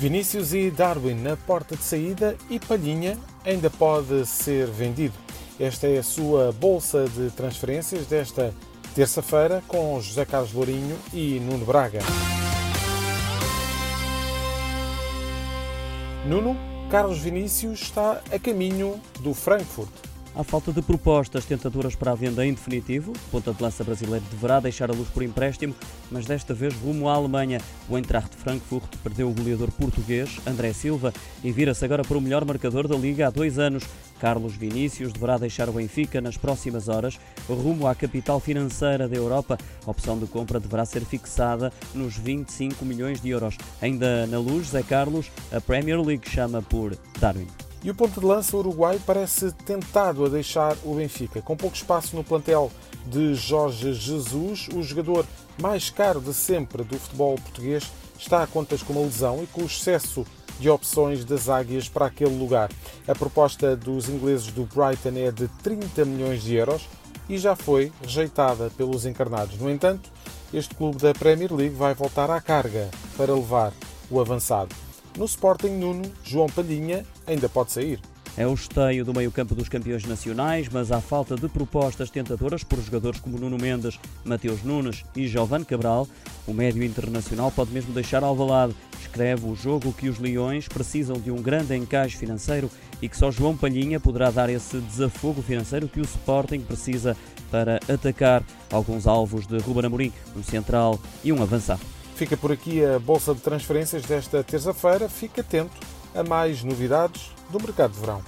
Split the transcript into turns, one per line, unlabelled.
Vinícius e Darwin na porta de saída e Palhinha ainda pode ser vendido. Esta é a sua bolsa de transferências desta terça-feira com José Carlos Lourinho e Nuno Braga. Nuno, Carlos Vinícius está a caminho do Frankfurt.
À falta de propostas tentadoras para a venda em definitivo, o ponta de lança brasileiro deverá deixar a luz por empréstimo, mas desta vez rumo à Alemanha. O Eintracht Frankfurt perdeu o goleador português, André Silva, e vira-se agora para o melhor marcador da Liga há dois anos. Carlos Vinícius deverá deixar o Benfica nas próximas horas, rumo à capital financeira da Europa. A opção de compra deverá ser fixada nos 25 milhões de euros. Ainda na luz, Zé Carlos, a Premier League chama por Darwin.
E o ponto de lança uruguai parece tentado a deixar o Benfica. Com pouco espaço no plantel de Jorge Jesus, o jogador mais caro de sempre do futebol português está a contas com uma lesão e com o excesso de opções das águias para aquele lugar. A proposta dos ingleses do Brighton é de 30 milhões de euros e já foi rejeitada pelos encarnados. No entanto, este clube da Premier League vai voltar à carga para levar o avançado. No Sporting Nuno, João Palhinha ainda pode sair.
É o esteio do meio-campo dos campeões nacionais, mas há falta de propostas tentadoras por jogadores como Nuno Mendes, Mateus Nunes e Giovanni Cabral. O médio internacional pode mesmo deixar Alvalade. Escreve o jogo que os Leões precisam de um grande encaixe financeiro e que só João Palhinha poderá dar esse desafogo financeiro que o Sporting precisa para atacar alguns alvos de Ruben Amorim, um central e um avançado.
Fica por aqui a bolsa de transferências desta terça-feira. Fique atento a mais novidades do mercado de verão.